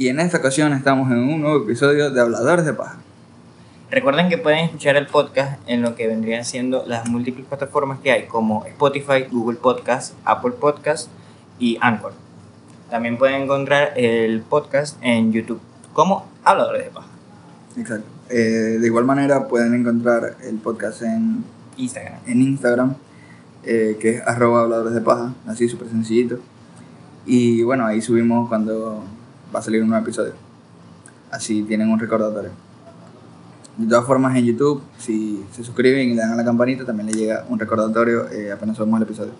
Y en esta ocasión estamos en un nuevo episodio de Habladores de Paja. Recuerden que pueden escuchar el podcast en lo que vendrían siendo las múltiples plataformas que hay, como Spotify, Google Podcast, Apple Podcast y Anchor. También pueden encontrar el podcast en YouTube como Habladores de Paja. Exacto. Eh, de igual manera pueden encontrar el podcast en, Instagram. en Instagram, eh, que es arroba habladores de paja, así súper sencillito. Y bueno, ahí subimos cuando va a salir un nuevo episodio. Así tienen un recordatorio. De todas formas, en YouTube, si se suscriben y le dan a la campanita, también le llega un recordatorio eh, apenas subimos el episodio.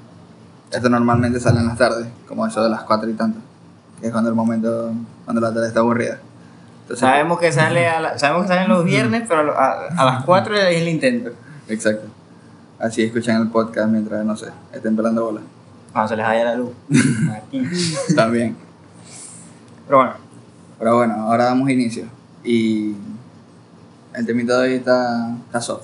Esto normalmente sale en las tardes, como eso de las 4 y tanto, que es cuando el momento, cuando la tarde está aburrida. Entonces, Sabemos que sale a la- sabemos que salen los viernes, pero a, a- las 4 es el intento. Exacto. Así escuchan el podcast mientras, no sé, estén pelando bola. Cuando se les vaya la luz. Aquí. También. Pero bueno, Pero bueno, ahora damos inicio. Y el temita de hoy está, está soft.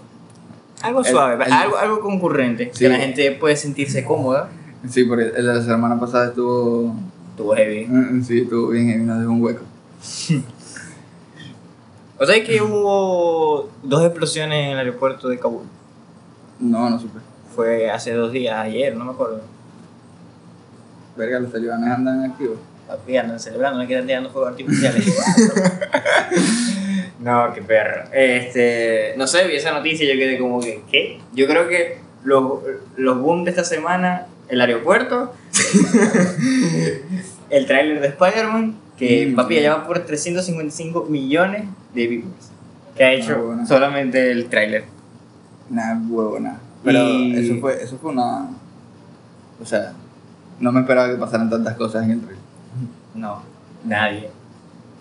algo El- suave, el- algo, algo concurrente, Sí. que la gente puede sentirse cómoda. Sí, porque el de la semana pasada estuvo. Estuvo heavy. mm, Sí, estuvo bien y nos dejó un hueco. O sea que hubo dos explosiones en el aeropuerto de Kabul. No, no supe. Fue hace dos días, ayer, no me acuerdo. Verga, los talibanes andan activos. Papi, andan celebrando, no quedan tirando fuegos artificiales. no, qué perro. Este, no sé, vi esa noticia y yo quedé como que, ¿qué? Yo creo que los, los boom de esta semana, el aeropuerto, el tráiler de Spider-Man, que Mm. papi ya lleva por 355 millones de views. Que ha hecho Ah, solamente el tráiler. Nada, huevo, nada. Pero Y- eso fue eso fue una. O sea, no me esperaba que pasaran tantas cosas en el trailer. No, nadie.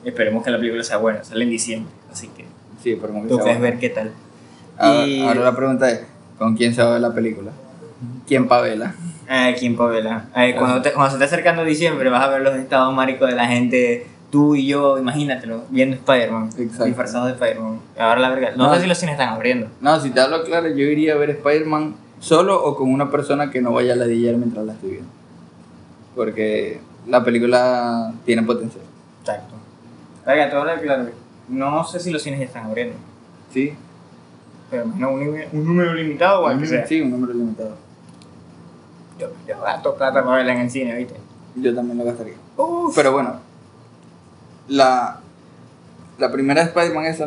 Esperemos que la película sea buena, sale en diciembre, así que Sí, como que tú puedes ver qué tal. Ahora, Y- ahora la pregunta es: ¿con quién se va a ver la película? ¿Quién pavela? Ay, ¿quién Pavela? Ay, cuando, te- cuando se esté acercando diciembre vas a ver los estados maricos de la gente, tú y yo, imagínatelo, viendo Spider-Man, Exacto. disfrazados de Spider-Man. Ahora la verga, no, No. sé si los cines están abriendo. No, si te hablo claro, yo iría a ver Spider-Man solo o con una persona que no vaya a ladillar mientras la estoy viendo. Porque la película tiene potencial. Exacto. Verga, te voy a hablar claro, no sé si los cines ya están abriendo, Sí. pero imagino un, número- un número limitado o al que sea. Sí, un número limitado. Yo, yo gasto plata para verla en el cine, ¿viste? Yo también lo gastaría. Pero bueno, la, la primera de Spider-Man es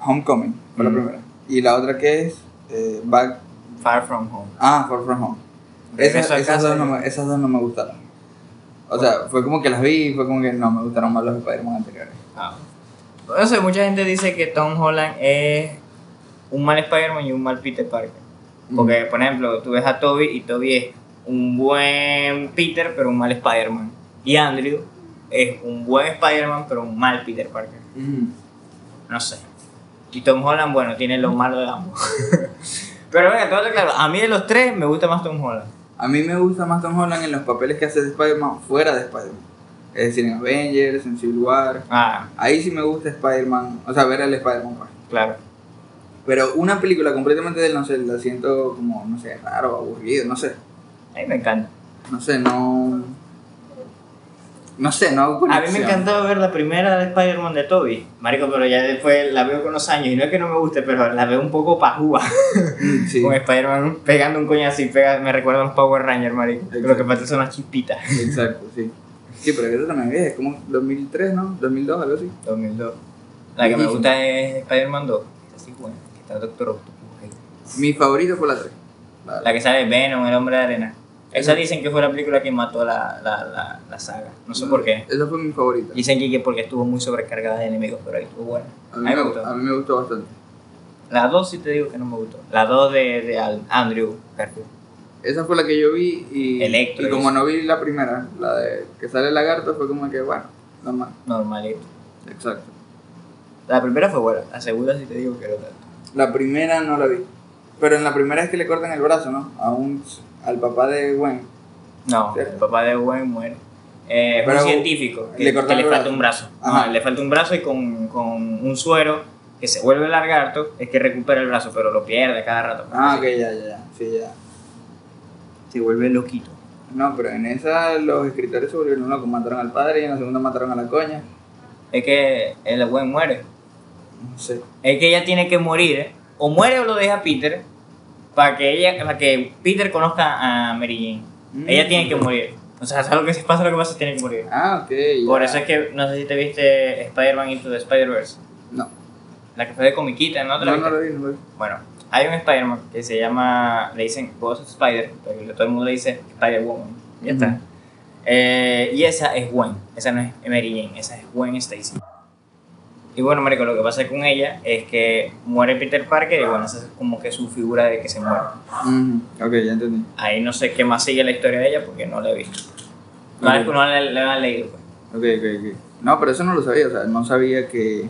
Homecoming, fue la Mm. primera. Y la otra que es eh, Back. Far From Home. Ah, Far From Home. Esas, dos no me, esas dos no me gustaron. O sea, fue como que las vi y fue como que no me gustaron más los Spider-Man anteriores. Ah. No sé, mucha gente dice que Tom Holland es un mal Spider-Man y un mal Peter Parker. Porque, por ejemplo, tú ves a Toby y Toby es un buen Peter, pero un mal Spider-Man. Y Andrew es un buen Spider-Man, pero un mal Peter Parker. Ujú. No sé. Y Tom Holland, bueno, tiene lo malo de ambos. pero venga, todo claro, a mí de los tres me gusta más Tom Holland. A mí me gusta más Tom Holland en los papeles que hace de Spider-Man fuera de Spider-Man. Es decir, en Avengers, en Civil War. Ah, Ahí sí me gusta Spider-Man, o sea, ver al Spider-Man. pues. claro. Pero una película completamente de él, no sé, la siento como, no sé, raro, aburrido, no sé. A mí me encanta. No sé, no... No sé, no hago A mí conexión. me encantó ver la primera de Spider-Man de Toby. Marico, pero ya después la veo con los años. Y no es que no me guste, pero la veo un poco pajúa. Mm, Sí, Con Spider-Man pegando un coñazo y pega, me recuerda a los Power Rangers, marico. Lo que Exacto. falta son las chispitas. exacto, sí. Sí, pero que eso también es, es como 2003, ¿no? 2002, algo así. 2002. La que me gusta es Spider-Man 2. Esa sí buena. Que está Doctor Octopus. Mi favorito fue la 3. La- La que sale Venom, el hombre de arena. Esa dicen que fue la película que mató la, la, la, la saga. No sé por qué. Esa fue mi favorita. Dicen que que porque estuvo muy sobrecargada de enemigos, pero ahí estuvo buena. A mí, me, gustó. a mí me gustó bastante. La 2 sí te digo que no me gustó. La 2 de, de Andrew Garfield. Esa fue la que yo vi y, Electro, y como no vi la primera, la de que sale el lagarto, fue como que, bueno, normal. Normalito. Exacto. La primera fue buena, la segunda sí te digo que no tanto. La primera no la vi. Pero en la primera es que le cortan el brazo, ¿no? A un, al papá de Gwen. No, ¿Cierto? el papá de Gwen muere. Eh, es un científico que le que le falta un brazo. Ajá. Le falta un brazo y con, con un suero que se vuelve lagarto es que recupera el brazo, pero lo pierde cada rato. Ah, ok, ya, ya, ya. Sí, ya. Se vuelve loquito. No, pero en esa los escritores se volvieron locos. Mataron al padre y en la segunda mataron a la coña. Es que el Gwen muere. No sé. Es que ella tiene que morir, ¿eh? o muere o lo deja Peter, para que ella, para que Peter conozca a Mary Jane. Mm. Ella tiene que morir. O sea, ¿sabes lo que se pasa? Lo que pasa tiene que morir. Ah, ok. Por eso es que, no sé si te viste Spider-Man Into the Spider-Verse. No. La que fue de comiquita, ¿no? ¿Te la No, viste? no lo vi, no lo vi. Bueno, hay un Spider-Man que se llama, le dicen Ghost Spider, pero todo el mundo le dice Spider-Woman. Ya está. Eh, y esa es Gwen, esa no es Mary Jane, esa es Gwen Stacy. Y bueno, marico, lo que pasa con ella es que muere Peter Parker y bueno, esa es como que su figura de que se muere. Ok, ya entendí. Ahí no sé qué más sigue la historia de ella porque no la he visto. No, la- Ok. no la, la leído. pues. Ok, ok, ok. No, pero eso no lo sabía, o sea, no sabía que.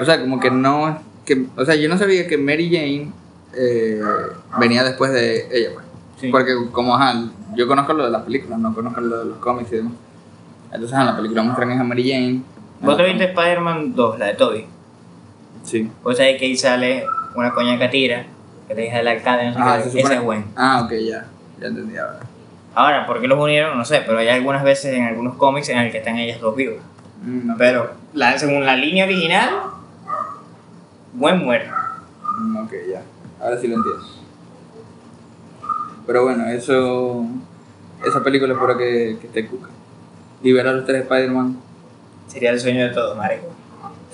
O sea, como que no. Que, o sea, yo no sabía que Mary Jane eh, venía después de ella, pues. Sí. Porque, como, ajá, yo conozco lo de las películas, no conozco lo de los cómics y demás. Entonces, en la película muestran a Mary Jane. ¿Vos te viste Spider-Man 2, la de Toby? Sí. Vos sabés que ahí sale una coña catira, que te deja el alcalde, no sé Ah, qué, se esa supone- es Gwen. Ah, ok, ya. Ya entendí ahora. Ahora, ¿por qué los unieron? No sé, pero hay algunas veces en algunos cómics en el que están ellas dos vivas. Mm. Pero la, según la línea original, Gwen muere. Mm, Ok, ya. Ahora sí lo entiendo. Pero bueno, eso. Esa película espero que, que esté cuca. Ver a los tres Spider-Man, Sería el sueño de todos, marico.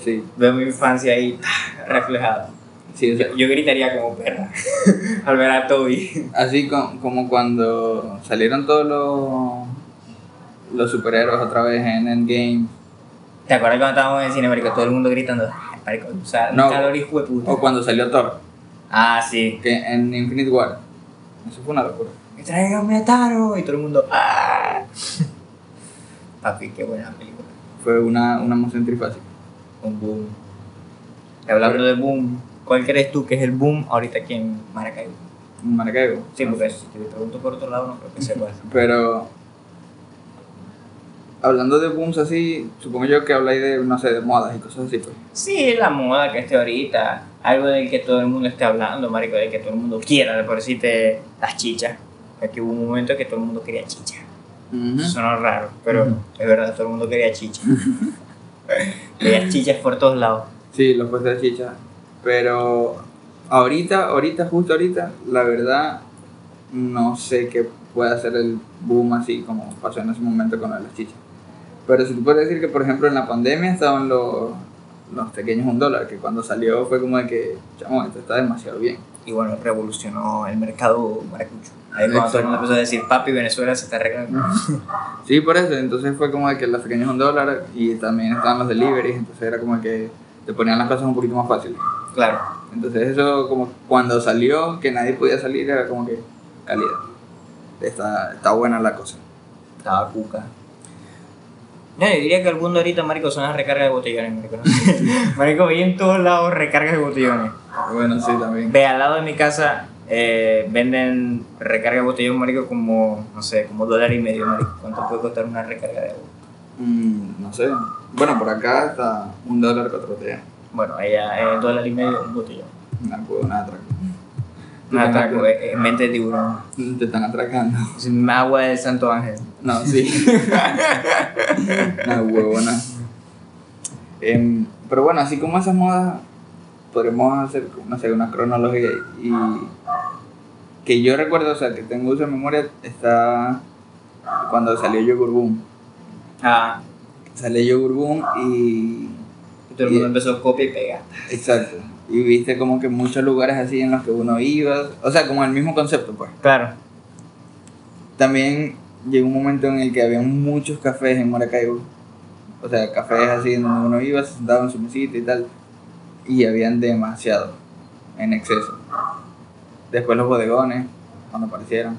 sí. Veo mi infancia ahí ah, reflejada. sí o sea, Yo, yo gritaría como perra al ver a Toby. así co- como cuando salieron todos los, los superhéroes otra vez en Endgame. ¿Te acuerdas cuando estábamos en el cine, marico? Todo el mundo gritando, "Ay, marico, o sea, No. calor de puta. O cuando salió Thor, Ah, sí. que en Infinite War. Eso fue una locura. ¡Que traigan a Taro! Y todo el mundo, ¡ah! Papi, qué buena película. Fue una, una emoción trifásica. Un boom. Hablando de boom, ¿cuál crees tú que es el boom ahorita aquí en Maracaibo? Un Maracaibo. Sí, porque si te pregunto por otro lado, no creo que sepas. Pero hablando de booms así, supongo yo que habláis de, no sé, de modas y cosas así, pues. Sí, la moda que esté ahorita, algo del que todo el mundo esté hablando, marico, del que todo el mundo quiera, por decirte las chichas. Aquí hubo un momento que todo el mundo quería Ujú. Sonó raro, pero es verdad, todo el mundo quería chicha. quería chichas por todos lados. Sí, los puestos de chicha. Pero ahorita, ahorita, justo ahorita, la verdad, no sé qué puede hacer el boom así como pasó en ese momento con las chichas. Pero si tú puedes decir que, por ejemplo, en la pandemia estaban los, los pequeños un dólar, que cuando salió fue como de que, chamo, esto está demasiado bien. Y bueno, revolucionó el mercado maracucho. Ahí cuando todo el mundo empezó a decir, papi, Venezuela se está arreglando. Sí, por eso, entonces fue como que los pequeños un dólar y también estaban los deliveries, entonces era como que te ponían las cosas un poquito más fáciles. Claro. Entonces eso como cuando salió, que nadie podía salir, era como que calidad. Está, está buena la cosa. Estaba cuca. No, yo diría que el mundo ahorita, marico, son las recargas de botellones, marico. marico, vi en todos lados recargas de botellones. Bueno, sí, también. Ve, al lado de mi casa eh, venden recarga de botellón, marico, como, no sé, como dólar y medio, marico. ¿Cuánto puede costar una recarga de agua? Mm, no sé. Bueno, por acá está un dólar cuatro botellas. Bueno, allá es dólar y medio un botellón. Una puedo, nada atraco. Un atraco, eh, en mente de tiburón. Te están atracando. Es agua del Santo Ángel. No, sí. Una huevona. Em, pero bueno, así como esas modas, podremos hacer, no sé, una cronología y que yo recuerdo, o sea, que tengo uso de memoria, está cuando salió Yogur Boom. Ah, Salió Yogur Boom y... y todo el mundo empezó a copia y pega. Exacto. Y viste como que muchos lugares así en los que uno iba, o sea, como el mismo concepto, pues. Claro. También llegó un momento en el que había muchos cafés en Maracaibo. O sea, cafés así en donde uno iba, se sentaba en su mesita y tal. Y habían demasiado, en exceso. Después los bodegones, cuando aparecieron.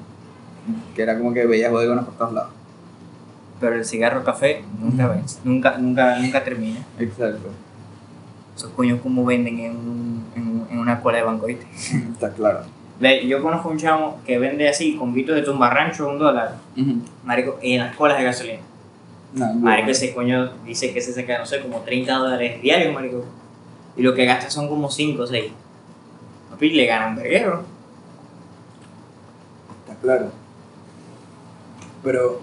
Que era como que veías bodegones por todos lados. Pero el cigarro café nunca vence. Nunca, nunca, nunca termina. Exacto. Esos coños como venden en, en, en una cola de banco, ¿viste? Está claro. Yo conozco un chamo que vende así, con guitos de tumbarrancho, un dólar. Marico, en las colas de gasolina. No, Marico, ese coño dice que se saca, no sé, como 30 dólares diarios, marico. Y lo que gasta son como 5 o 6. Papi, le gana un verguero. Claro. Pero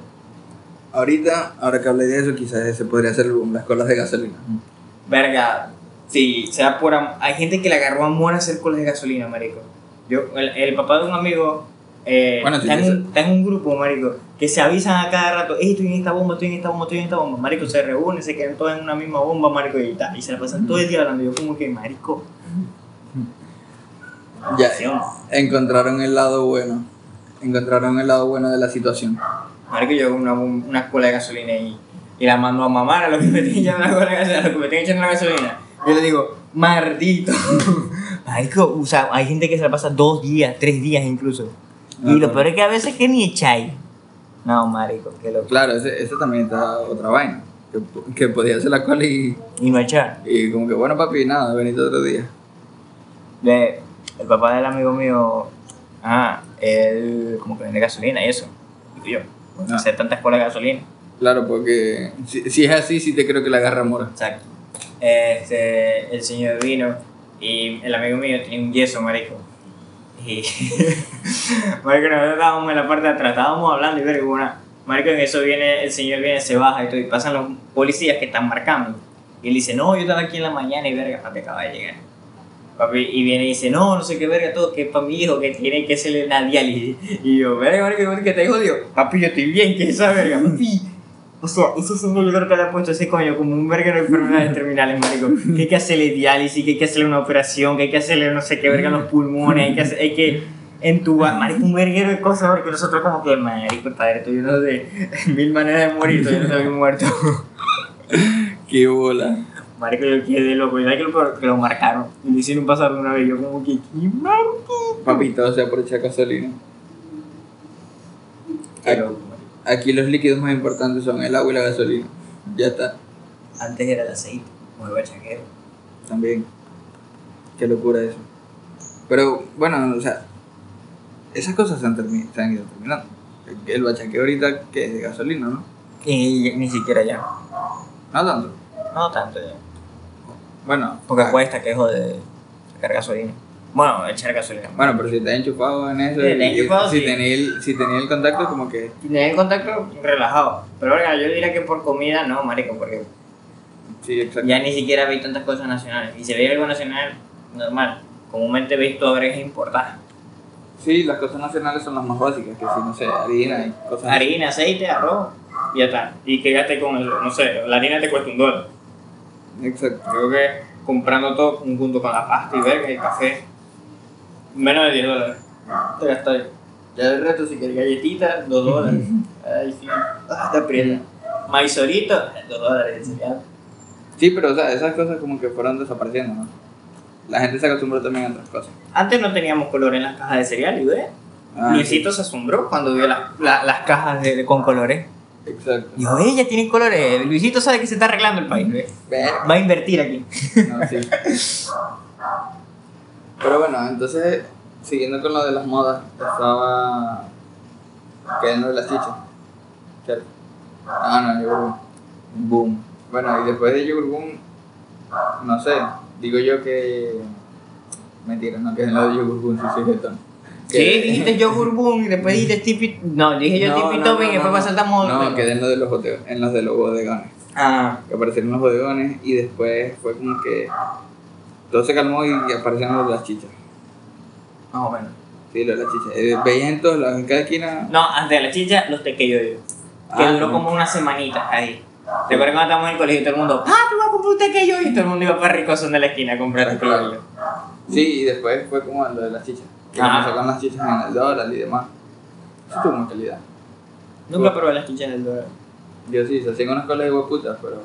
ahorita, ahora que hablé de eso, quizás ese podría boom, las colas de gasolina. Verga, sí, sea por hay gente que le agarró amor a hacer colas de gasolina, marico. Yo, el, el papá de un amigo eh, Bueno, está, en está en un grupo, marico, que se avisan a cada rato, "Ey, estoy en esta bomba, estoy en esta bomba, estoy en esta bomba, marico, se reúnen, se quedan todos en una misma bomba, marico, y, tal, y se la pasan todo el día hablando, yo como que, marico, Ya, ¿sí o no? encontraron el lado bueno. Encontraron el lado bueno de la situación. Marico, yo hago una, una cola de gasolina y, y la mando a mamar a los que me estén echando la gasolina, a los que me estén echando la gasolina. Yo le digo, maldito. Marico, o sea, hay gente que se la pasa dos días, tres días incluso. Y lo Ajá. peor es que a veces que ni echáis. No, marico, qué loco. Claro, ese, ese también está otra vaina. Que, que podía hacer la cola y, Y no echar. y como que, bueno, papi, nada, venite otro día. De, el papá del amigo mío, ah, él como que vende gasolina y eso. Digo yo, Ah. hacer tantas colas de gasolina. Claro, porque si, si es así, sí te creo que la agarra mora. Exacto. Este, el señor vino y el amigo mío tiene un yeso, marico. Y. marico, nosotros estábamos en la parte de atrás, estábamos hablando y ver una. Marico, en eso viene, el señor viene, se baja y todo, y pasan los policías que están marcando. Y él dice, no, yo estaba aquí en la mañana y verga, papi acaba de llegar. Papi, y viene y dice, no, no sé qué verga, todo, que es para mi hijo, que tiene que hacerle una diálisis. Y yo, verga, marico, que te jodió. Papi, yo estoy bien, que es esa verga, papi. O sea, ese señor yo creo que le ha puesto ese coño como un verga de enfermedades terminales, marico. Que hay que hacerle diálisis, que hay que hacerle una operación, que hay que hacerle no sé qué verga en los pulmones, hay que, hacer, hay que entubar, marico, un verguero de cosas, porque nosotros como que, marico, padre, estoy lleno de mil maneras de morir, todavía no estoy muerto. Qué bola. Marico, yo quedé loco, y que lo, que lo marcaron. Y lo hicieron pasar de una vez, yo como que, ¿qué marco? Papi, todo sea por echar gasolina. Marico. Aquí los líquidos más importantes son el agua y la gasolina. Ya está. Antes era el aceite, como el bachaquero. También. Qué locura eso. Pero bueno, o sea, esas cosas se han, termi- se han ido terminando. El- El bachaqueo ahorita que es de gasolina, ¿no? Y ni siquiera ya. No tanto. No tanto ya. Bueno, Porque ah, cuesta que es de sacar gasolina. Bueno, echar gasolina. Bueno, pero si te has enchufado en eso, Sí, enchufado, si sí. si tenías el contacto, como que Tener el contacto relajado. Pero verga, yo diría que por comida no, marico, porque sí, exacto. ya ni siquiera veis tantas cosas nacionales. Y si veis algo nacional, normal. Comúnmente veis toda verga importada. Sí, las cosas nacionales son las más básicas, que si no sé, harina y cosas así. Harina, aceite, arroz, y ya está. Y que gaste con eso, no sé, la harina te cuesta un dólar. Exacto. Creo que comprando todo junto con la pasta y verga y el café, menos de 10 dólares. Te gastas. Ya el resto, si quieres galletitas, 2 dólares. Ay, sí. Ah, te aprieta. Maizorito, 2 dólares de cereal. Sí, pero o sea, esas cosas como que fueron desapareciendo, ¿no? La gente se acostumbró también a otras cosas. Antes no teníamos color en las cajas de cereal, ¿y ve? Ah, Luisito se asombró cuando vio la- la- las cajas de, de- con colores. Sí, Exacto. Dijo, ella tiene colores. Luisito sabe que se está arreglando el país, Va a invertir aquí. No, sí. Pero bueno, entonces, siguiendo con lo de las modas, estaba quedando de las chichas. ¿Cierto? Ah, no, Yogur Boom. Boom. Bueno, y después de Yogur Boom, no sé, digo yo que. Mentira, no, que es lo de Yogur Boom, sí jetón. Sí, dijiste yogur boom y después dijiste tipi. No, dije yo No, tipi no, topping no, y después no, saltamos. No, quedé en, lo de los bote- en los de los bodegones. Ah, Que aparecieron los bodegones y después fue como que. Todo se calmó y aparecieron los de las chichas. más o menos. Sí, lo de las chichas. Eh, veías en todos lados, en cada esquina. No, antes de la chicha, los tequillos yo. Que Ah, duró no. como una semanita ahí. ¿Te acuerdas cuando estábamos en el colegio y todo el mundo, ah, te voy a comprar un tequillo? Y todo el mundo iba para Ricoson de la esquina a comprar tequillo. Sí, y después fue como lo de las chichas. Ah. comenzó con las chichas en el dólar y demás. Eso tuvo mucha calidad. Nunca probé las chichas del dólar. Yo sí, se hacían unas colas de hueputas, pero.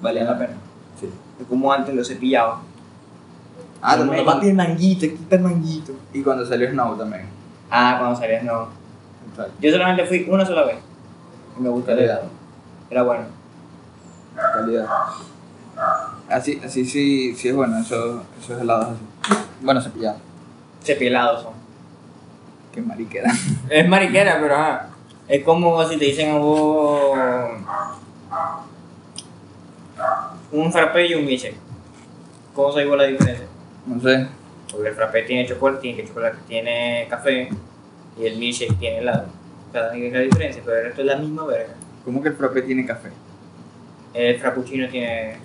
Valía la pena. Sí. Como antes lo cepillaba. Ah, el también. el manguito, quita el manguito. Y cuando salió Snow también. Ah, cuando salías no. Exacto. Yo solamente fui una sola vez. Y me gustó el Calidad. helado. Era bueno. Calidad. Así, así sí, sí es bueno, eso, esos helados así. Bueno, cepillado. Cepilados son. Qué mariquera. Es mariquera, pero ajá. Es como si te dicen a vos un frappé y un milkshake. ¿Cómo vos la diferencia? No sé. Porque el frappé tiene chocolate, tiene que chocolate tiene café y el milkshake tiene helado. O sea, ¿qué es la diferencia? Pero el resto es la misma verga. ¿Cómo que el frappé tiene café? El frappuccino tiene.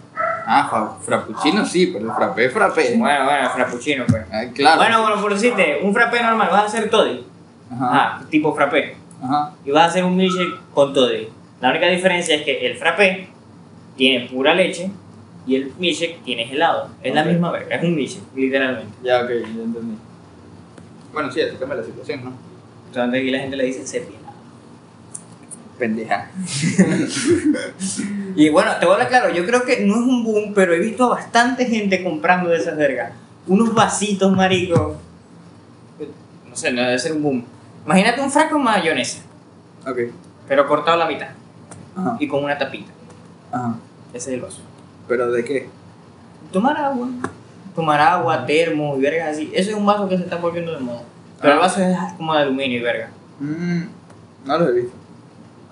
Ah, fra- frappuccino sí, pero el frappé es frappé. Bueno, bueno, frappuccino, pues. Ah, claro. Bueno, bueno, por decirte, un frappé normal, vas a hacer toddy. Ajá. Ah, tipo frappé. Ajá. Y vas a hacer un milkshake con toddy. La única diferencia es que el frappé tiene pura leche y el milkshake tiene helado. Es la misma verga, es un milkshake, literalmente. Ya, ok, ya entendí. Bueno, sí, así cambia la situación, ¿no? Entonces aquí la gente le dice sepia. Pendeja. Y bueno, te voy a hablar claro, yo creo que no es un boom, pero he visto a bastante gente comprando de esas vergas. Unos vasitos, marico. No sé, no debe ser un boom. Imagínate un frasco de mayonesa, Ok. pero cortado a la mitad Ajá. y con una tapita. Ajá. Ese es el vaso. ¿Pero de qué? Tomar agua. Tomar agua, termo y vergas así. Ese es un vaso que se está volviendo de moda. Pero el Ah. vaso es como de aluminio y verga. Mm, no lo he visto.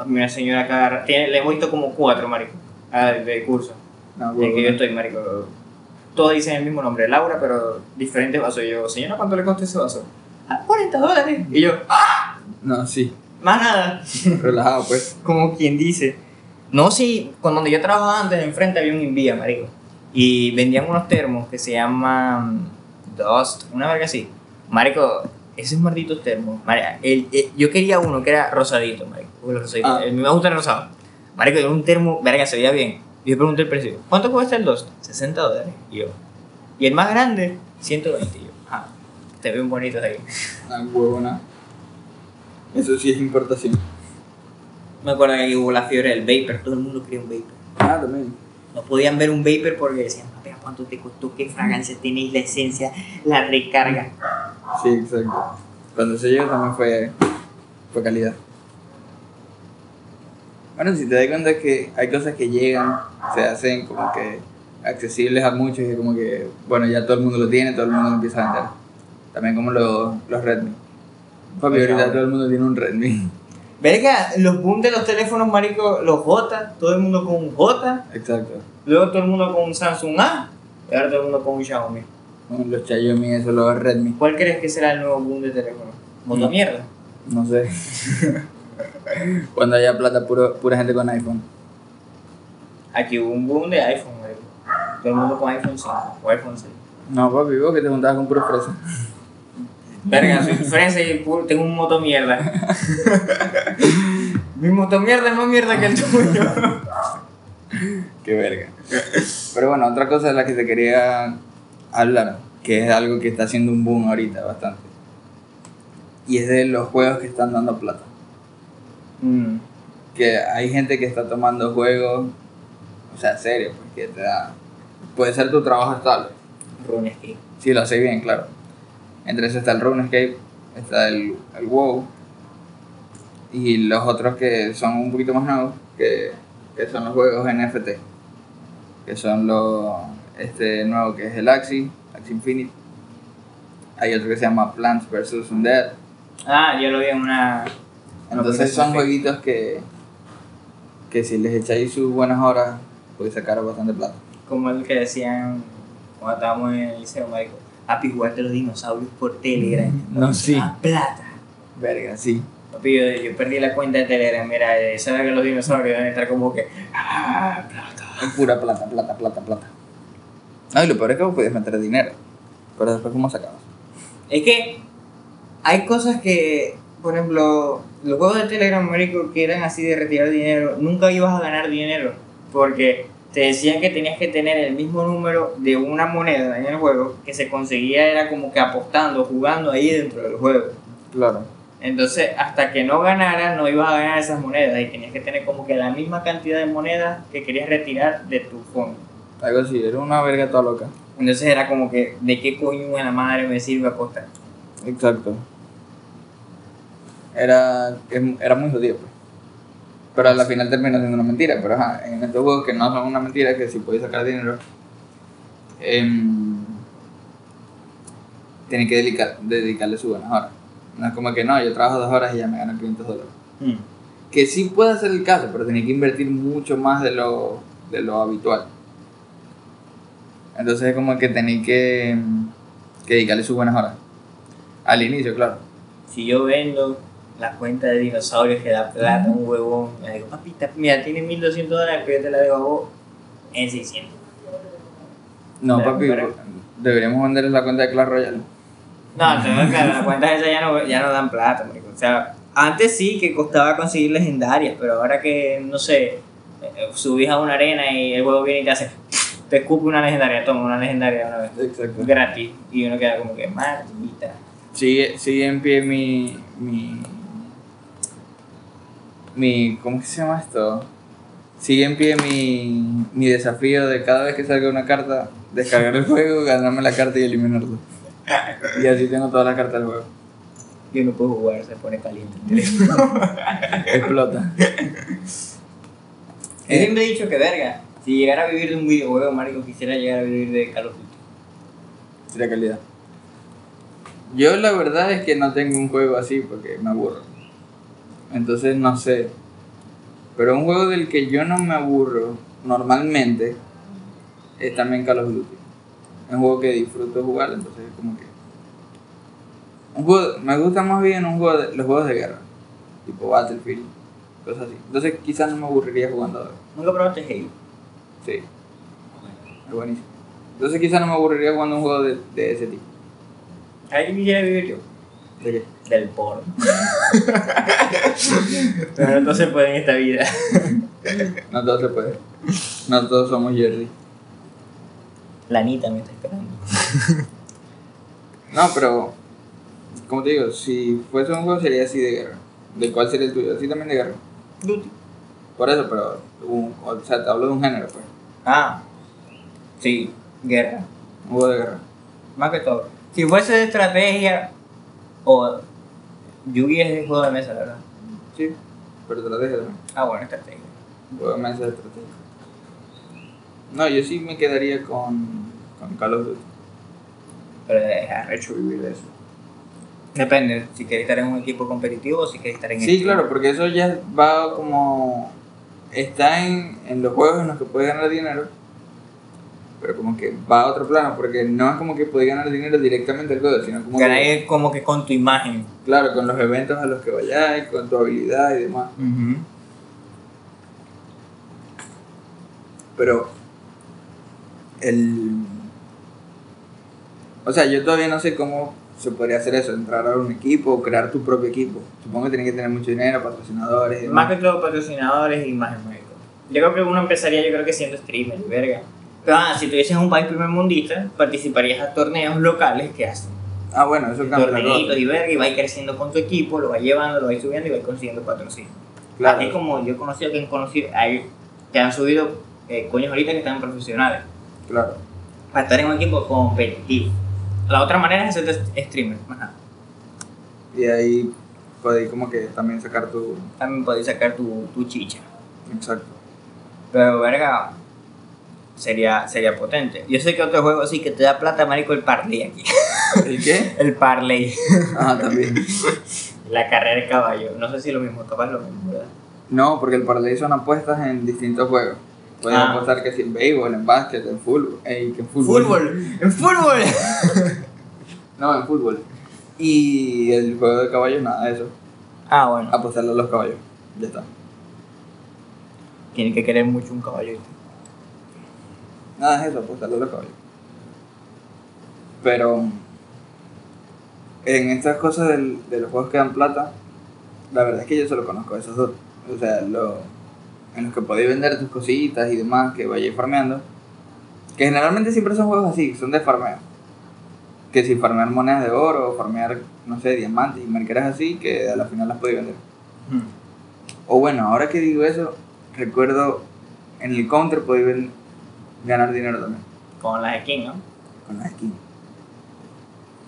Una señora acá tiene, le he visto como cuatro, marico, ah, de curso. No, En que yo estoy, marico. Todos dicen el mismo nombre, Laura, pero diferentes vasos. Y yo, señora, ¿cuánto le costó ese vaso? Ah, 40 dólares. Y yo, ¡ah! No, sí. Más nada. Relajado, pues. Como quien dice. No, sí, con donde yo trabajaba antes, enfrente había un Invia, marico. Y vendían unos termos que se llaman Dust, una verga así. Marico, esos malditos termos. Marico, el- el- yo quería uno que era rosadito, los rosaditos- Ah. a mí me gusta el rosado. Marico, era un termo, verga, se veía bien. Y yo pregunté el precio. ¿Cuánto cuesta el Dust? 60 dólares. Y yo. Y el más grande, 120. Y yo, ah, te ven bonitos ahí. Ah, huevona. Eso sí es importación. Me acuerdo que hubo la fiebre del vapor, todo el mundo quería un vapor. Ah, también. No podían ver un vapor porque decían, papi, ¿a ¿cuánto te costó? ¿Qué fragancia tenéis? La esencia, la recarga. Sí, exacto. Cuando se llegó también fue, fue calidad. Bueno, si te das cuenta que hay cosas que llegan, se hacen como que accesibles a muchos y como que, bueno, ya todo el mundo lo tiene, todo el mundo lo empieza a vender. También como los, los Redmi. Papi, ahorita todo el mundo tiene un Redmi. Verga, los boom de los teléfonos, marico, los J, todo el mundo con un J, Exacto. luego todo el mundo con un Samsung A, y ahora todo el mundo con un Xiaomi. Los Xiaomi, eso, los Redmi. ¿Cuál crees que será el nuevo boom de teléfono? ¿Moto No. mierda? No sé. Cuando haya plata, puro, pura gente con iPhone. Aquí hubo un boom de iPhone, marico. Todo el mundo con iPhone 5 o iPhone 6. No, papi, vos que te juntabas con puro fresa. Verga, soy fresa y pu- tengo un moto mierda. Mi moto mierda es más mierda que el tuyo. Qué verga. Pero bueno, otra cosa de la que te quería hablar, que es algo que está haciendo un boom ahorita bastante. Y es de los juegos que están dando plata. Mm. Que hay gente que está tomando juegos, o sea, serio, pues que te da. Puede ser tu trabajo estable. RuneScape. Si lo hace bien, claro. Entre eso está el RuneScape, está el, el WoW. Y los otros que son un poquito más nuevos, que, que son los juegos NFT. Que son los. Este nuevo que es el Axie, Axie Infinite. Hay otro que se llama Plants vs. Undead. Ah, yo lo vi en una. Entonces son jueguitos que. que si les echáis sus buenas horas, podéis sacar bastante plata. Como el que decían cuando estábamos en el liceo, marico. Papi, jugaste los dinosaurios por Telegram. No, sí. Ah, plata. Verga, sí. Papi, yo, yo perdí la cuenta de Telegram. Mira, eh, sabes que los dinosaurios deben estar como que. Ah, plata. Es pura plata, plata, plata, plata. No, y lo peor es que vos podías meter dinero. Pero después, ¿cómo sacabas? Es que hay cosas que, por ejemplo, los juegos de Telegram, marico, que eran así de retirar dinero, nunca ibas a ganar dinero. Porque te decían que tenías que tener el mismo número de una moneda en el juego que se conseguía era como que apostando, jugando ahí dentro del juego. Claro. Entonces, hasta que no ganaras, no ibas a ganar esas monedas y tenías que tener como que la misma cantidad de monedas que querías retirar de tu fondo. Algo así, era una verga toda loca. Entonces era como que, ¿de qué coño en la madre me sirve apostar? Exacto. Era, era muy jodido, pues. Pero a la final terminó siendo una mentira. Pero ajá, en estos juegos que no son una mentira, que si podéis sacar dinero, em, tienen que dedicar, dedicarle sus buenas horas. No es como que no, yo trabajo dos horas y ya me gano 500 dólares. Hmm. Que sí puede ser el caso, pero tenéis que invertir mucho más de lo, de lo habitual. Entonces es como que tenéis que, que dedicarle sus buenas horas. Al inicio, claro. Si yo vendo la cuenta de dinosaurios que da plata, un huevón. Le digo, papita, mira, tiene 1200 dólares, pero yo te la dejo a vos en 600. No, Pero- papi, pero- deberíamos venderle la cuenta de Clash Royale. No, tengo claro, las cuentas esas ya no, ya no dan plata, marico. O sea, antes sí que costaba conseguir legendarias, pero ahora que, no sé, eh, subís a una arena y el juego viene y te hace, te escupe una legendaria, toma una legendaria una vez. Exacto. Gratis. Y uno queda como que, maldita. Sigue, sigue en pie mi, mi. Mi. ¿Cómo que se llama esto? Sigue en pie mi, mi desafío de cada vez que salga una carta, descargar el juego, ganarme la carta y eliminarlo. Y así tengo todas las cartas del juego. Y uno puede jugar, se pone caliente el teléfono. Explota. Yo siempre he dicho que verga, si llegara a vivir de un videojuego, marico, quisiera llegar a vivir de Call of Duty. la calidad. Yo la verdad es que no tengo un juego así porque me aburro. Entonces no sé. Pero un juego del que yo no me aburro normalmente es también Call of Duty. Es un juego que disfruto jugar, entonces es como que... Un juego, me gusta más bien un juego de, los juegos de guerra. Tipo Battlefield, cosas así. Entonces quizás no me aburriría jugando ahora. Nunca probaste Halo. Sí. Es buenísimo. Entonces quizás no me aburriría jugando un juego de, de ese tipo. ¿Sabes qué quisiera vivir yo? ¿De qué? Del porno. Pero no se puede en esta vida. No todo se puede. No todos somos Jerry. La Anita me está esperando. No, pero. Como te digo, si fuese un juego sería así de guerra. ¿De cuál sería el tuyo? Así también de guerra. Duty. Por eso, pero. un- o sea, te hablo de un género, pues. Ah. Sí, guerra. Un juego de guerra. Más que todo. Si fuese de estrategia o Yugi es de juego de mesa, la verdad. Sí. Pero estrategia también. Ah, bueno, estrategia. Juego de mesa de estrategia. No, yo sí me quedaría con. con Call of Duty. Pero es arrecho vivir de eso. Depende, si quieres estar en un equipo competitivo o si quieres estar en Sí, este. claro, porque eso ya va como. Está en, en los juegos en los que puedes ganar dinero, pero como que va a otro plano, porque no es como que puedes ganar dinero directamente del juego, sino como Ganar que, es como que con tu imagen. claro, con los eventos a los que vayas, con tu habilidad y demás. Pero el. O sea, yo todavía no sé cómo se podría hacer eso, entrar a un equipo o crear tu propio equipo. Supongo que tienes que tener mucho dinero, patrocinadores y. Más que todo patrocinadores y imagen médico. Yo creo que uno empezaría, yo creo que siendo streamer, verga. Pero ah, si tuvieses un país primer mundista, participarías a torneos locales que hacen Ah, bueno, eso cambia torneitos y verga y vais creciendo con tu equipo, lo vais llevando, lo vais subiendo y vais consiguiendo patrocinio. Claro. Así como yo he conocido que han conocido, hay, que han subido eh, coños ahorita que están profesionales Claro. para estar en un equipo competitivo. La otra manera es ser streamer, más nada. Y ahí podéis como que también sacar tu... También podéis sacar tu, tu chicha. Exacto. Pero verga, sería, sería potente. Yo sé que otro juego sí que te da plata, marico, el parlay aquí. ¿El qué? El parlay. Ah, también. La carrera de caballo. No sé si lo mismo, capaz lo mismo, ¿verdad? No, porque el parlay son apuestas en distintos juegos. Puedes Ah. apostar que si en béisbol, en básquet, en fútbol. Ey, que en fútbol. Fútbol. En fútbol. No, en fútbol. Y el juego de caballos, nada de eso. Ah, bueno. Apostarle a los caballos. Ya está. Tiene que querer mucho un caballo. Nada es eso, apostarle a los caballos. Pero en estas cosas del- de los juegos que dan plata, la verdad es que yo solo conozco esos dos. O sea, lo, en los que podéis vender tus cositas y demás que vayáis farmeando. Que generalmente siempre son juegos así, son de farmeo. Que si farmear monedas de oro o farmear, no sé, diamantes y marqueras así, que a la final las podéis vender. O bueno, ahora que digo eso, recuerdo en el counter podéis ganar dinero también. Con las skins, ¿no? Con las skins.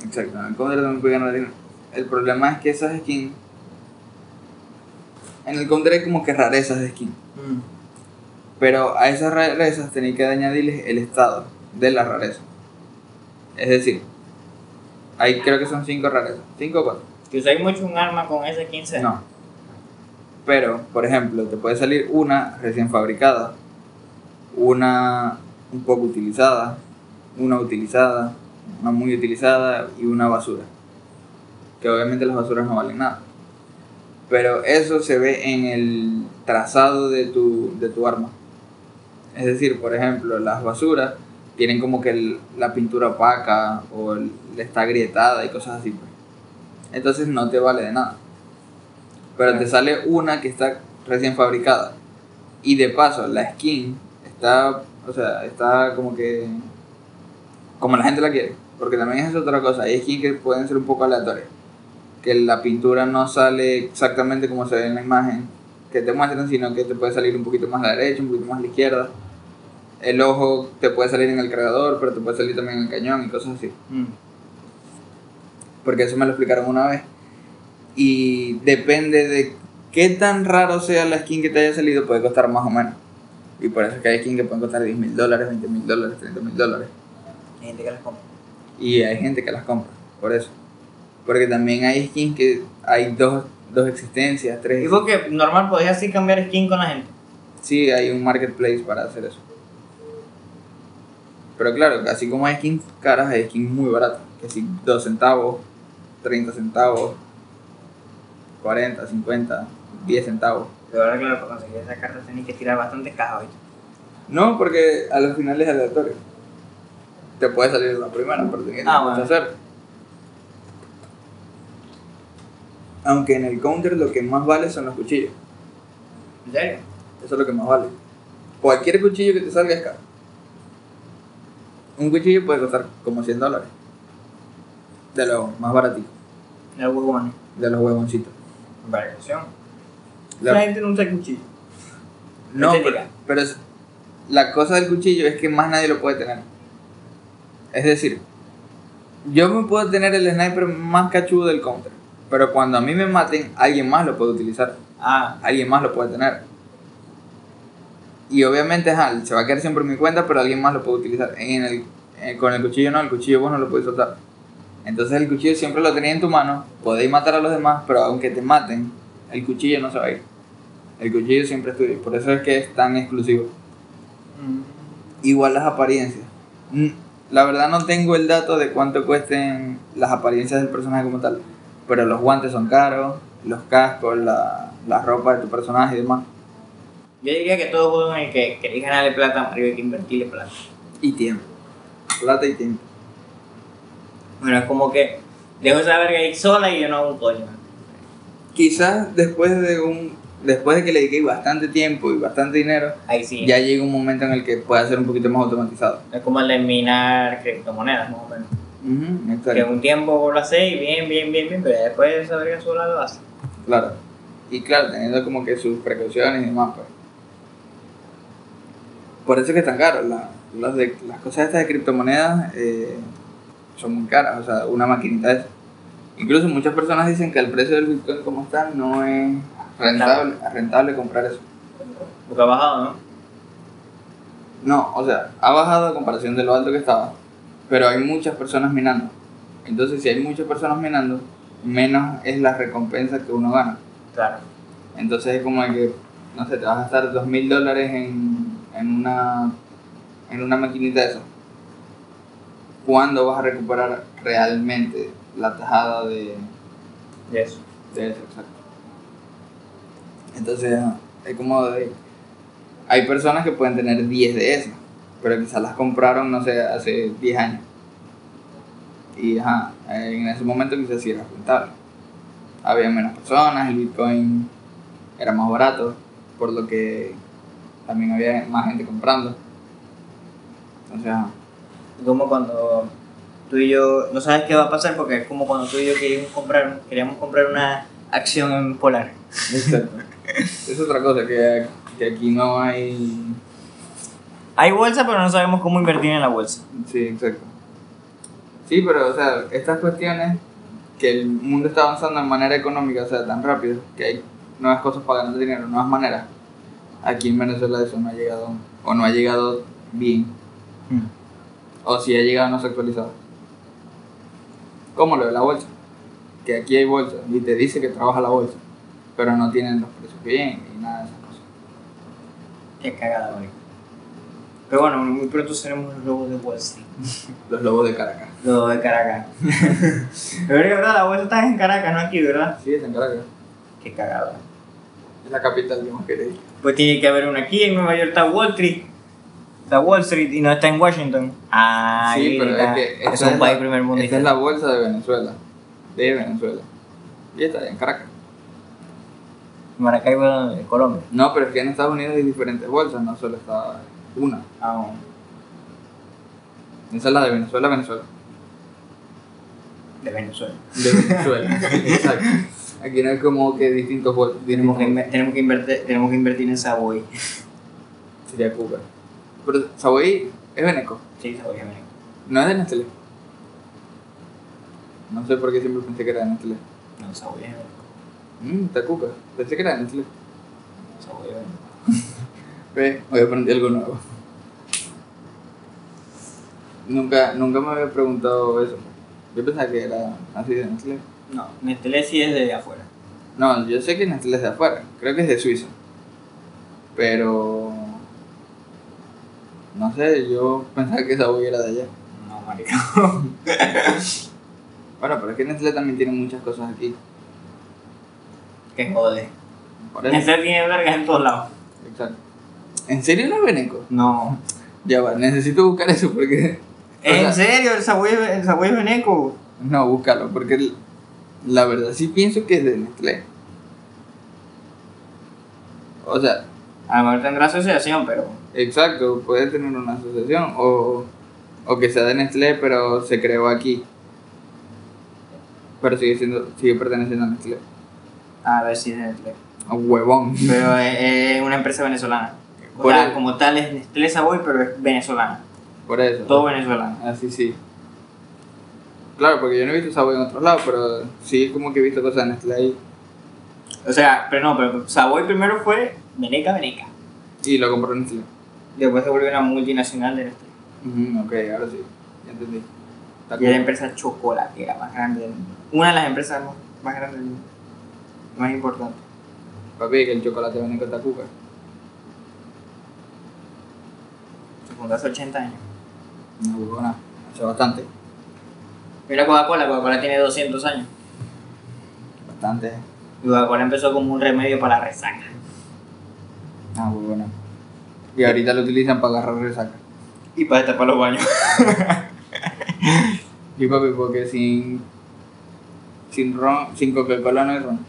Exacto, en el counter también puedes ganar dinero. El problema es que esas skins. En el counter hay como que rarezas de skins. Pero a esas rarezas tenéis que añadirles el estado de la rareza. Es decir, hay creo que son 5 rarezas. ¿5 o 4? Que usáis mucho un arma con ese 15. No. Pero, por ejemplo, te puede salir una recién fabricada, una un poco utilizada, una utilizada, una muy utilizada y una basura. Que obviamente las basuras no valen nada. Pero eso se ve en el trazado de tu, de tu arma. Es decir, por ejemplo, las basuras tienen como que el- la pintura opaca o el- está agrietada y cosas así. pues. Entonces no te vale de nada. Pero te sale una que está recién fabricada. Y de paso, la skin está, o sea, está como que como la gente la quiere. Porque también es otra cosa. Hay skins que pueden ser un poco aleatorias. Que la pintura no sale exactamente como se ve en la imagen que te muestran, sino que te puede salir un poquito más a la derecha, un poquito más a la izquierda. El ojo te puede salir en el cargador, pero te puede salir también en el cañón y cosas así. Mm. Porque eso me lo explicaron una vez. Y depende de qué tan raro sea la skin que te haya salido, puede costar más o menos. Y por eso es que hay skins que pueden costar 10 mil dólares, 20 mil dólares, 30 mil dólares. Hay gente que las compra. Y hay gente que las compra, por eso. Porque también hay skins que hay dos, dos existencias, tres. Y porque normal podías así cambiar skin con la gente. Sí, hay un marketplace para hacer eso. Pero claro, así como hay skins caras, hay skins muy baratas. Que si 2 centavos, 30 centavos, 40, 50, 10 centavos. Pero ahora, claro, para conseguir esa carta tenés que tirar bastantes cajas, ¿viste? No, porque a los finales es aleatorio. Te puede salir la primera, pero tienes que Ah, bueno. hacer. Aunque en el counter lo que más vale son los cuchillos. ¿En serio? Eso es lo que más vale. Cualquier cuchillo que te salga es caro. Un cuchillo puede costar como 100 dólares. De los más baratitos. El huevón. De los huevoncitos. Variación. La- La gente no usa cuchillo. no, pero, estética. pero es- la cosa del cuchillo es que más nadie lo puede tener. Es decir, yo me puedo tener el sniper más cachudo del counter. Pero cuando a mí me maten, alguien más lo puede utilizar. Ah, Alguien más lo puede tener. Y obviamente ajá, se va a quedar siempre en mi cuenta, pero alguien más lo puede utilizar. En el, eh, con el cuchillo no, el cuchillo vos no lo puedes soltar. Entonces el cuchillo siempre lo tenéis en tu mano, podéis matar a los demás, pero aunque te maten, el cuchillo no se va a ir. El cuchillo siempre es tuyo, por eso es que es tan exclusivo. mm, Igual las apariencias. Mm, La verdad no tengo el dato de cuánto cuesten las apariencias del personaje como tal, pero los guantes son caros, los cascos, la, la ropa de tu personaje y demás. yo diría que todo juego en el que queréis ganarle plata, Mario, hay que invertirle plata. Y tiempo. Plata y tiempo. Bueno, es como que dejo esa verga ahí sola y yo no hago un coño. Quizás después de un después de que le dediqué bastante tiempo y bastante dinero, Ahí sí. ya llega un momento en el que pueda ser un poquito más automatizado. Es como el de minar criptomonedas, más o menos. Ujú, Que exacto. un tiempo lo hacéis bien, bien, bien, bien, pero después esa verga sola lo hace. Claro. Y claro, teniendo como que sus precauciones y demás, pues. Por eso es que están caros. La- las, de, las cosas estas de criptomonedas eh, son muy caras. O sea, una maquinita esa. Incluso muchas personas dicen que el precio del Bitcoin como está no es rentable, rentable comprar eso. Porque ha bajado, ¿no? No, o sea, ha bajado a comparación de lo alto que estaba, pero hay muchas personas minando. Entonces, si hay muchas personas minando, menos es la recompensa que uno gana. Claro. Entonces es como que, no sé, te vas a gastar dos mil dólares en, en una en una maquinita de eso. ¿Cuándo vas a recuperar realmente la tajada de, Y eso. de eso? Exacto. Entonces, es como de, hay personas que pueden tener 10 de esas, pero quizás las compraron, no sé, hace 10 años. Y ajá, en ese momento quizás sí era rentable. Había menos personas, el Bitcoin era más barato, por lo que también había más gente comprando. Entonces, ajá. Como cuando tú y yo, no sabes qué va a pasar porque es como cuando tú y yo queríamos comprar, queríamos comprar una acción en Polar. Exacto. es otra cosa, que, que aquí no hay... Hay bolsa, pero no sabemos cómo invertir en la bolsa. Sí, exacto. Sí, pero, o sea, estas cuestiones que el mundo está avanzando de manera económica, o sea, tan rápido, que hay nuevas cosas para ganar dinero, nuevas maneras. Aquí en Venezuela eso no ha llegado, o no ha llegado bien, o si ha llegado no se ha actualizado. Como lo de la bolsa, que aquí hay bolsa y te dice que trabaja la bolsa, pero no tienen los precios bien y nada de esas cosas. Qué cagada, marico. Pero bueno, muy pronto seremos los lobos de Wall Street. Los lobos de Caracas. Los de Caracas. Pero es verdad, la bolsa está en Caracas, no aquí, ¿verdad? Sí, está en Caracas. Qué cagada. Es la capital que más queréis. Pues tiene que haber una aquí, en Nueva York está Wall Street. Está Wall Street y no está en Washington. Ah, sí, pero es que es un país primer mundo. Esta es la bolsa de Venezuela. De Venezuela. Y está en Caracas. Maracaibo, de Colombia. No, pero es que en Estados Unidos hay diferentes bolsas, no solo está una. Ah. Esa es la de Venezuela, Venezuela. de Venezuela. De Venezuela. Exacto. Aquí no hay como que distintos. Tenemos que, inver- tenemos, que invertir, tenemos que invertir en Savoy. Sería Cuba. Pero Savoy es Veneco. Sí, Savoy es Venezuela. No es de Nestlé. No sé por qué siempre pensé que era de Nestlé. No, Savoy es Venezuela. Mmm, Tacuca. Pensé que era de Nestlé. Savoy es Venezuela. Ve, hoy aprendí algo nuevo. Nunca, nunca me había preguntado eso. Yo pensaba que era así de Nestlé. No, Nestlé sí es de afuera. No, yo sé que Nestlé es de afuera. Creo que es de Suiza. Pero... No sé, yo pensaba que Savoy era de allá. No, marica. Bueno, pero es que Nestlé también tiene muchas cosas aquí. Que jode. Nestlé tiene vergas en todos lados. Exacto. ¿En serio no es Veneco? No. Ya va, necesito buscar eso porque... sea, ¿En serio? ¿El Savoy, el Savoy es Veneco? No, búscalo, porque la verdad sí pienso que es de Nestlé. O sea, A lo mejor tendrá asociación, pero. exacto, puede tener una asociación o, o que sea de Nestlé, pero se creó aquí. Pero sigue siendo, sigue perteneciendo a Nestlé. A ver si es de Nestlé. A huevón. Pero es, es una empresa venezolana. O Por sea, el- como tal es Nestlé Savoy, pero es venezolana. Por eso. Todo venezolano. Así sí. Claro, porque yo no he visto Savoy en otros lados, pero sí como que he visto cosas de Nestlé ahí. O sea, pero no, pero Savoy primero fue Veneca, Veneca. Y lo compró Nestlé. Después se volvió una multinacional de Nestlé. Ujú, ok, ahora sí. Ya entendí. Está Y es la cool. empresa chocolatera más grande del mundo. Una de las empresas más, más grandes del mundo. Más importante. Papi, que el chocolate viene con Tacuca. Se fundó hace 80 años. No, huevona. Hace bastante. Mira Coca-Cola, Coca-Cola tiene 200 años. Bastante. Y Coca-Cola empezó como un remedio para la resaca. Ah, huevona. Y ahorita lo utilizan para agarrar resaca. Y para destapar los baños. Y papi, porque sin. Sin ron, sin Coca-Cola no hay ron.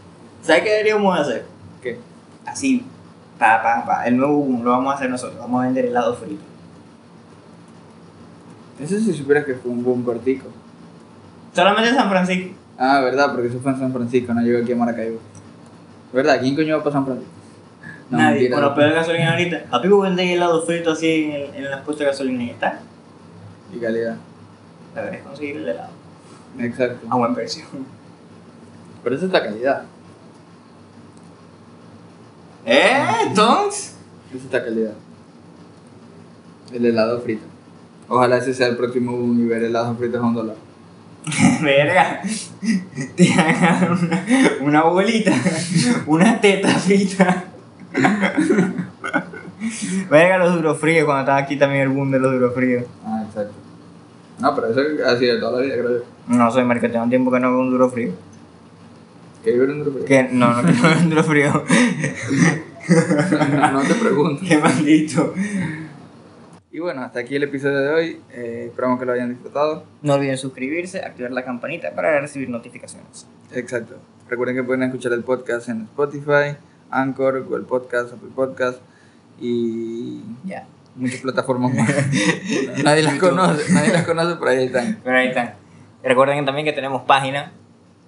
¿Sabes qué deberíamos hacer? ¿Qué? Así, pa, pa, pa. El nuevo boom lo vamos a hacer nosotros. Vamos a vender helado frito. Eso si supieras que fue un boom cortico. Solamente en San Francisco. Ah, verdad, porque eso fue en San Francisco, no llegó aquí a Maracaibo. ¿Verdad? ¿Quién coño va para San Francisco? No, Nadie. mentira. De gasolina ahorita. A Pico venden helado frito así en, el, en las puestas de gasolina y está. Y calidad. Es conseguir el helado. Exacto. A buen precio. Pero eso es la calidad. ¿Eh? ¿Tonks? Eso es la calidad. El helado frito. Ojalá ese sea el próximo boom y ver helados fritos a un dólar. Verga. Te hagan una, una bolita. Una teta frita. Verga los durofríos cuando estaba aquí también el boom de los durofríos. Ah, exacto. No, pero eso ha sido de toda la vida, creo yo. No soy marica, tengo tiempo que no veo un duro frío. Que vivir en otro Que no, no quiero ver un duro frío. No te pregunto. Qué maldito. Y bueno, hasta aquí el episodio de hoy. Eh, esperamos que lo hayan disfrutado. No olviden suscribirse, activar la campanita para recibir notificaciones. Exacto. Recuerden que pueden escuchar el podcast en Spotify, Anchor, Google Podcast, Apple Podcast y Ya. muchas plataformas más. nadie las conoce, nadie las conoce, pero ahí están. Pero ahí están. Recuerden también que tenemos página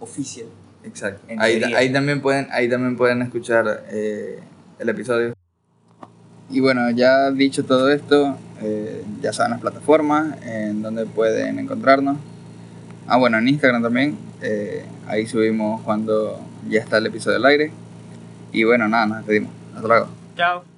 oficial. Exacto. Ahí, ahí también pueden, ahí también pueden escuchar eh, el episodio. Y bueno, ya dicho todo esto, eh, ya saben las plataformas en donde pueden encontrarnos. Ah, bueno, en Instagram también. eh, ahí subimos cuando ya está el episodio al aire. Y bueno, nada, nos despedimos. Hasta luego. Chao.